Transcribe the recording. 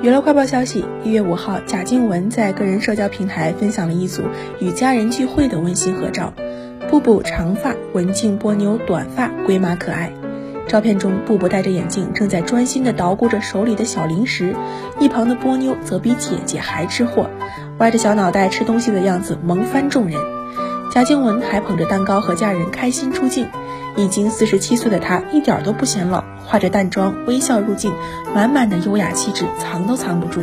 娱乐快报消息：一月五号，贾静雯在个人社交平台分享了一组与家人聚会的温馨合照。布布长发，文静波妞短发，龟妈可爱。照片中，布布戴着眼镜，正在专心地捣鼓着手里的小零食；一旁的波妞则比姐姐还吃货，歪着小脑袋吃东西的样子萌翻众人。贾静雯还捧着蛋糕和家人开心出镜。已经四十七岁的她一点都不显老，化着淡妆，微笑入镜，满满的优雅气质，藏都藏不住。